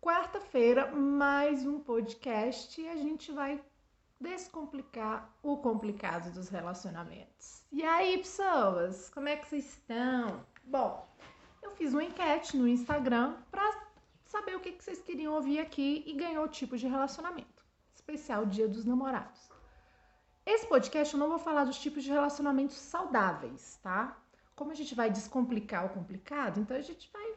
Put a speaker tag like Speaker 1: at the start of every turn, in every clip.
Speaker 1: quarta-feira, mais um podcast e a gente vai descomplicar o complicado dos relacionamentos. E aí, pessoas, como é que vocês estão? Bom, eu fiz uma enquete no Instagram para saber o que vocês queriam ouvir aqui e ganhou o tipo de relacionamento. Especial Dia dos Namorados. Esse podcast eu não vou falar dos tipos de relacionamentos saudáveis, tá? Como a gente vai descomplicar o complicado, então a gente vai,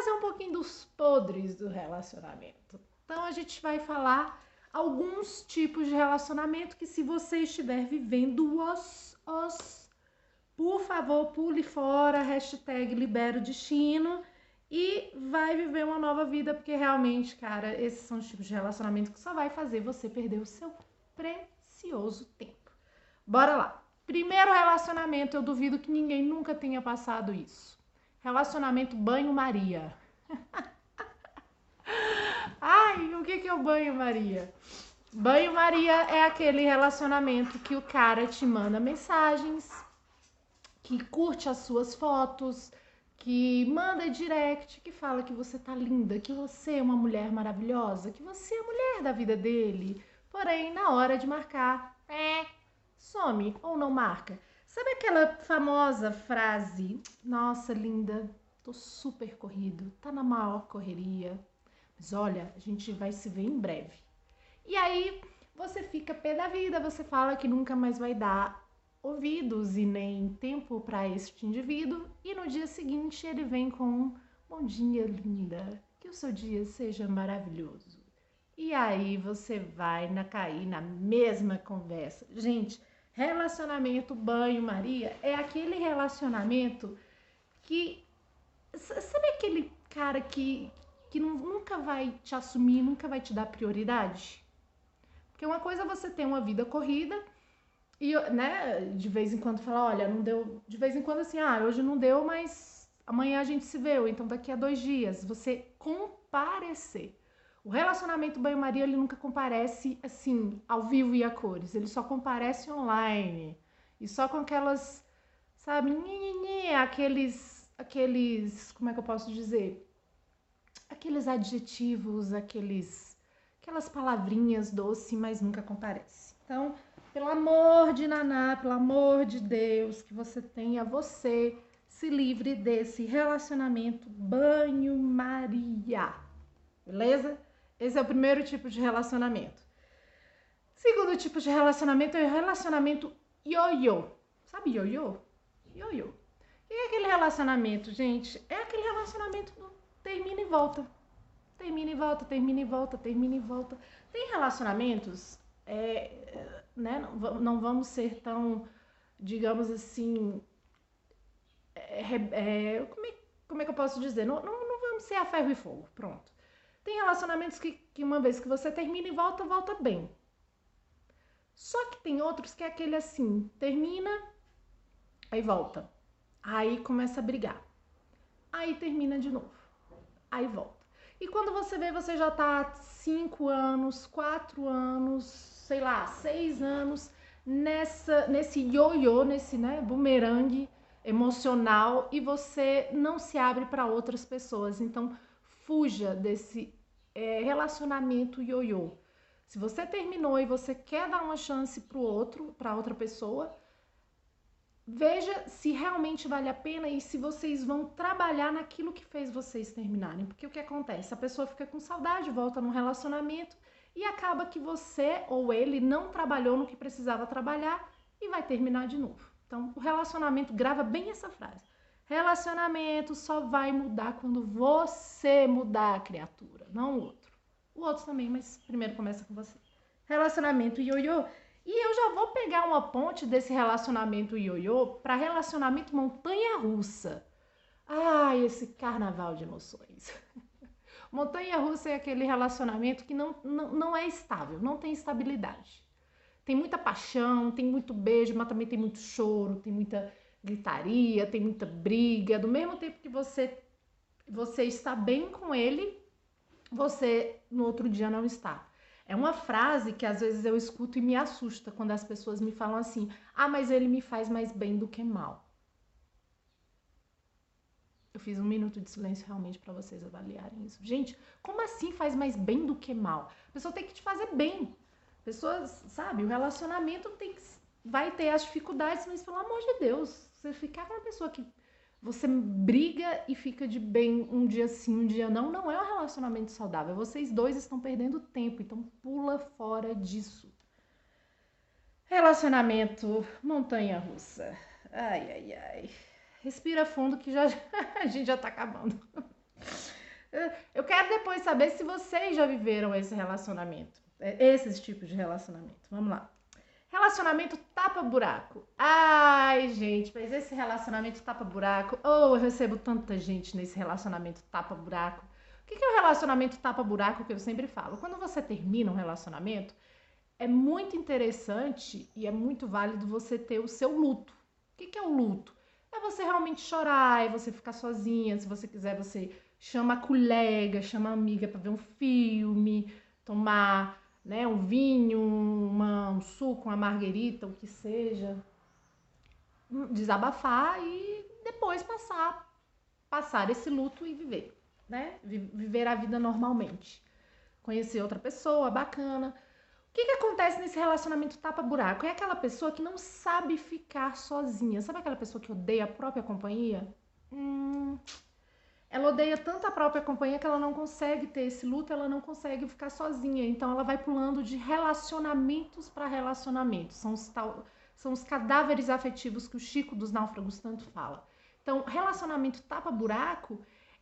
Speaker 1: trazer um pouquinho dos podres do relacionamento. Então a gente vai falar alguns tipos de relacionamento que se você estiver vivendo os, os por favor, pule fora, hashtag libera o destino e vai viver uma nova vida, porque realmente, cara, esses são os tipos de relacionamento que só vai fazer você perder o seu precioso tempo. Bora lá. Primeiro relacionamento, eu duvido que ninguém nunca tenha passado isso. Relacionamento banho-maria. Ai, o que, que é o banho-maria? Banho-maria é aquele relacionamento que o cara te manda mensagens, que curte as suas fotos, que manda direct, que fala que você tá linda, que você é uma mulher maravilhosa, que você é a mulher da vida dele. Porém, na hora de marcar, é, some ou não marca. Sabe aquela famosa frase: Nossa, linda, tô super corrido, tá na maior correria. Mas olha, a gente vai se ver em breve. E aí você fica pé da vida, você fala que nunca mais vai dar ouvidos e nem tempo para este indivíduo, e no dia seguinte ele vem com um bom dia, linda, que o seu dia seja maravilhoso. E aí você vai na cair na mesma conversa. Gente, relacionamento banho-maria é aquele relacionamento que sabe aquele cara que que nunca vai te assumir, nunca vai te dar prioridade? Porque uma coisa é você ter uma vida corrida e, né, de vez em quando falar, olha, não deu. De vez em quando assim, ah, hoje não deu, mas amanhã a gente se vê, ou então daqui a dois dias. Você comparecer. O relacionamento banho-maria, ele nunca comparece assim, ao vivo e a cores. Ele só comparece online. E só com aquelas, sabe, aqueles, aqueles, como é que eu posso dizer? Aqueles adjetivos, aqueles, aquelas palavrinhas doce, mas nunca comparece. Então, pelo amor de Naná, pelo amor de Deus, que você tenha você se livre desse relacionamento banho-maria. Beleza? Esse é o primeiro tipo de relacionamento. Segundo tipo de relacionamento é o relacionamento ioiô. Sabe ioiô? Ioiô. O que é aquele relacionamento, gente? É aquele relacionamento do termina e volta. Termina e volta, termina e volta, termina e volta. Tem relacionamentos é, né? Não, não vamos ser tão, digamos assim, é, é, como, é, como é que eu posso dizer? Não, não, não vamos ser a ferro e fogo, pronto. Tem relacionamentos que, que uma vez que você termina e volta, volta bem. Só que tem outros que é aquele assim, termina, aí volta. Aí começa a brigar. Aí termina de novo. Aí volta. E quando você vê, você já tá cinco anos, quatro anos, sei lá, seis anos nessa, nesse ioiô, nesse né, bumerangue emocional e você não se abre para outras pessoas. Então, fuja desse é, relacionamento ioiô. Se você terminou e você quer dar uma chance para o outro, para outra pessoa, veja se realmente vale a pena e se vocês vão trabalhar naquilo que fez vocês terminarem. Porque o que acontece? A pessoa fica com saudade, volta num relacionamento e acaba que você ou ele não trabalhou no que precisava trabalhar e vai terminar de novo. Então, o relacionamento grava bem essa frase. Relacionamento só vai mudar quando você mudar a criatura, não o outro. O outro também, mas primeiro começa com você. Relacionamento ioiô. E eu já vou pegar uma ponte desse relacionamento ioiô para relacionamento montanha russa. Ai, esse carnaval de emoções. Montanha russa é aquele relacionamento que não, não, não é estável, não tem estabilidade. Tem muita paixão, tem muito beijo, mas também tem muito choro, tem muita gritaria, tem muita briga. Do mesmo tempo que você, você está bem com ele, você no outro dia não está. É uma frase que às vezes eu escuto e me assusta quando as pessoas me falam assim: ah, mas ele me faz mais bem do que mal. Eu fiz um minuto de silêncio realmente para vocês avaliarem isso. Gente, como assim faz mais bem do que mal? A pessoa tem que te fazer bem. Pessoas, sabe, o relacionamento tem que, vai ter as dificuldades, mas pelo amor de Deus, você ficar com uma pessoa que você briga e fica de bem um dia sim, um dia não, não é um relacionamento saudável. Vocês dois estão perdendo tempo, então pula fora disso. Relacionamento montanha russa. Ai, ai, ai. Respira fundo que já a gente já tá acabando. Eu quero depois saber se vocês já viveram esse relacionamento, esses tipos de relacionamento. Vamos lá. Relacionamento tapa-buraco. Ai, gente, mas esse relacionamento tapa-buraco. Oh, eu recebo tanta gente nesse relacionamento tapa-buraco. O que é o relacionamento tapa-buraco que eu sempre falo? Quando você termina um relacionamento, é muito interessante e é muito válido você ter o seu luto. O que é o luto? É você realmente chorar, é você ficar sozinha. Se você quiser, você chama a colega, chama a amiga para ver um filme, tomar né, um vinho, uma, um suco, uma marguerita, o que seja, desabafar e depois passar passar esse luto e viver, né? Viver a vida normalmente. Conhecer outra pessoa bacana. O que, que acontece nesse relacionamento tapa-buraco? É aquela pessoa que não sabe ficar sozinha. Sabe aquela pessoa que odeia a própria companhia? Hum, ela odeia tanto a própria companhia que ela não consegue ter esse luto, ela não consegue ficar sozinha. Então ela vai pulando de relacionamentos para relacionamentos. São os, tal, são os cadáveres afetivos que o Chico dos Náufragos tanto fala. Então, relacionamento tapa-buraco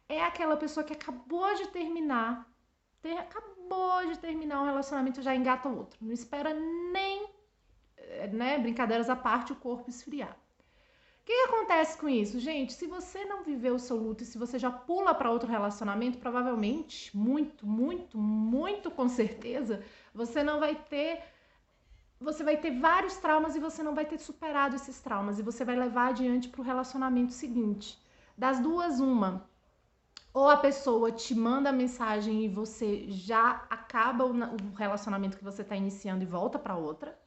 Speaker 1: é aquela pessoa que acabou de terminar, ter, acabou de terminar um relacionamento já engata outro. Não espera nem, né, brincadeiras à parte, o corpo esfriar que, que acontece com isso? Gente, se você não viveu o seu luto e se você já pula para outro relacionamento, provavelmente, muito, muito, muito com certeza, você não vai ter. Você vai ter vários traumas e você não vai ter superado esses traumas. E você vai levar adiante para o relacionamento seguinte. Das duas, uma. Ou a pessoa te manda a mensagem e você já acaba o relacionamento que você está iniciando e volta para outra.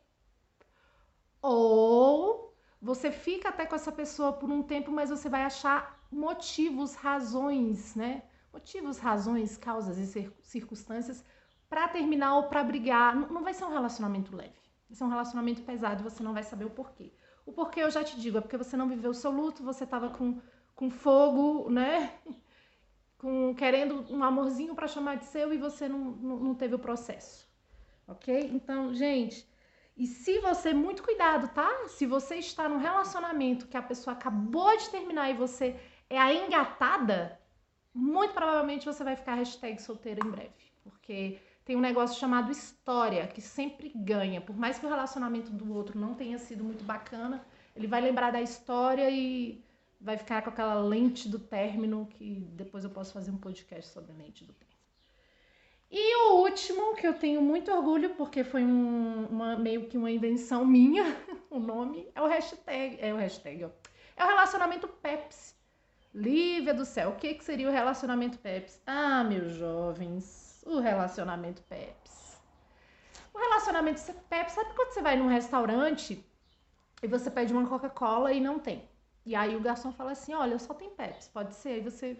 Speaker 1: Ou você fica até com essa pessoa por um tempo, mas você vai achar motivos, razões, né? Motivos, razões, causas e circunstâncias para terminar ou para brigar. Não vai ser um relacionamento leve. Vai ser um relacionamento pesado você não vai saber o porquê. O porquê eu já te digo, é porque você não viveu o seu luto, você tava com, com fogo, né? Com, querendo um amorzinho para chamar de seu e você não, não, não teve o processo. Ok? Então, gente, e se você, muito cuidado, tá? Se você está num relacionamento que a pessoa acabou de terminar e você é a engatada, muito provavelmente você vai ficar solteira em breve. Porque tem um negócio chamado história, que sempre ganha. Por mais que o relacionamento do outro não tenha sido muito bacana, ele vai lembrar da história e vai ficar com aquela lente do término, que depois eu posso fazer um podcast sobre a lente do término. E o último, que eu tenho muito orgulho, porque foi um, uma, meio que uma invenção minha, o nome, é o hashtag. É o hashtag, ó. É o relacionamento Pepsi. Lívia do céu, o que, que seria o relacionamento Pepsi? Ah, meus jovens, o relacionamento Pepsi. O relacionamento Pepsi, sabe quando você vai num restaurante e você pede uma Coca-Cola e não tem? E aí o garçom fala assim: olha, só tem Pepsi, pode ser? Aí você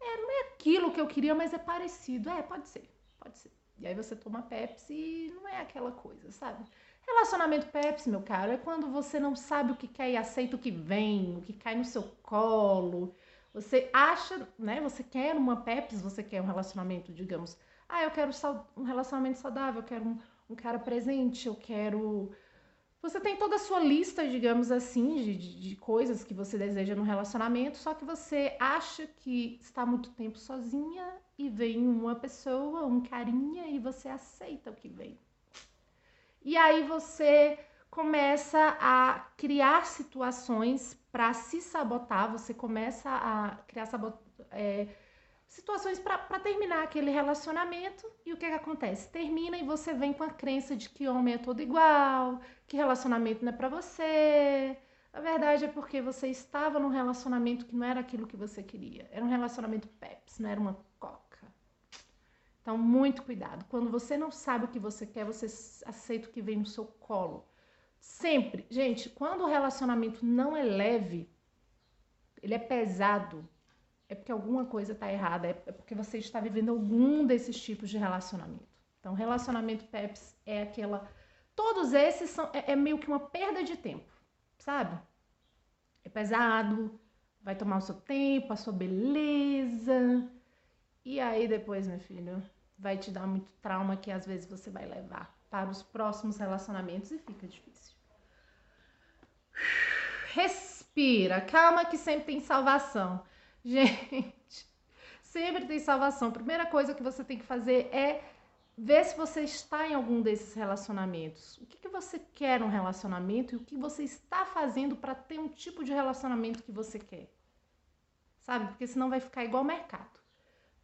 Speaker 1: é, não é aquilo que eu queria, mas é parecido. É, pode ser, pode ser. E aí você toma Pepsi e não é aquela coisa, sabe? Relacionamento Pepsi, meu caro, é quando você não sabe o que quer e aceita o que vem, o que cai no seu colo. Você acha, né? Você quer uma Pepsi, você quer um relacionamento, digamos. Ah, eu quero um relacionamento saudável, eu quero um, um cara presente, eu quero você tem toda a sua lista, digamos assim, de, de, coisas que você deseja no relacionamento, só que você acha que está muito tempo sozinha e vem uma pessoa, um carinha, e você aceita o que vem. E aí você começa a criar situações para se sabotar, você começa a criar sabot é, situações para terminar aquele relacionamento. E o que, que acontece? Termina e você vem com a crença de que homem é todo igual, que relacionamento não é para você. A verdade é porque você estava num relacionamento que não era aquilo que você queria. Era um relacionamento Pepsi, não era uma Coca. Então, muito cuidado. Quando você não sabe o que você quer, você aceita o que vem no seu colo. Sempre. Gente, quando o relacionamento não é leve, ele é pesado, é porque alguma coisa está errada, é porque você está vivendo algum desses tipos de relacionamento. Então, relacionamento PEPS é aquela. Todos esses são é, é meio que uma perda de tempo, sabe? É pesado, vai tomar o seu tempo, a sua beleza. E aí depois, meu filho, vai te dar muito trauma que às vezes você vai levar para os próximos relacionamentos e fica difícil. Respira, calma que sempre tem salvação. Gente, sempre tem salvação. Primeira coisa que você tem que fazer é ver se você está em algum desses relacionamentos. O que, que você quer no relacionamento e o que você está fazendo para ter um tipo de relacionamento que você quer. Sabe? Porque senão vai ficar igual mercado.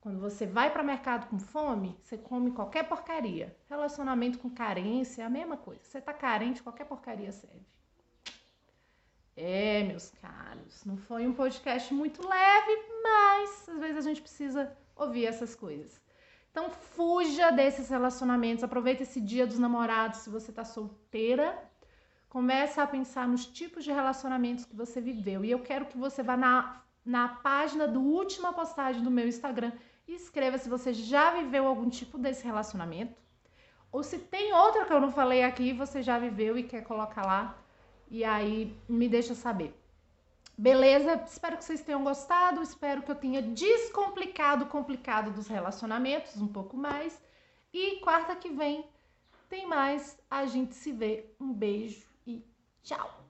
Speaker 1: Quando você vai para mercado com fome, você come qualquer porcaria. Relacionamento com carência é a mesma coisa. Você tá carente, qualquer porcaria serve. É, meus caros, não foi um podcast muito leve, mas às vezes a gente precisa ouvir essas coisas. Então fuja desses relacionamentos, aproveita esse dia dos namorados se você tá solteira. Começa a pensar nos tipos de relacionamentos que você viveu. E eu quero que você vá na, na página do última postagem do meu Instagram e escreva se você já viveu algum tipo desse relacionamento. Ou se tem outra que eu não falei aqui, você já viveu e quer colocar lá. E aí me deixa saber. Beleza? Espero que vocês tenham gostado. Espero que eu tenha descomplicado o complicado dos relacionamentos um pouco mais. E quarta que vem tem mais. A gente se vê. Um beijo e tchau!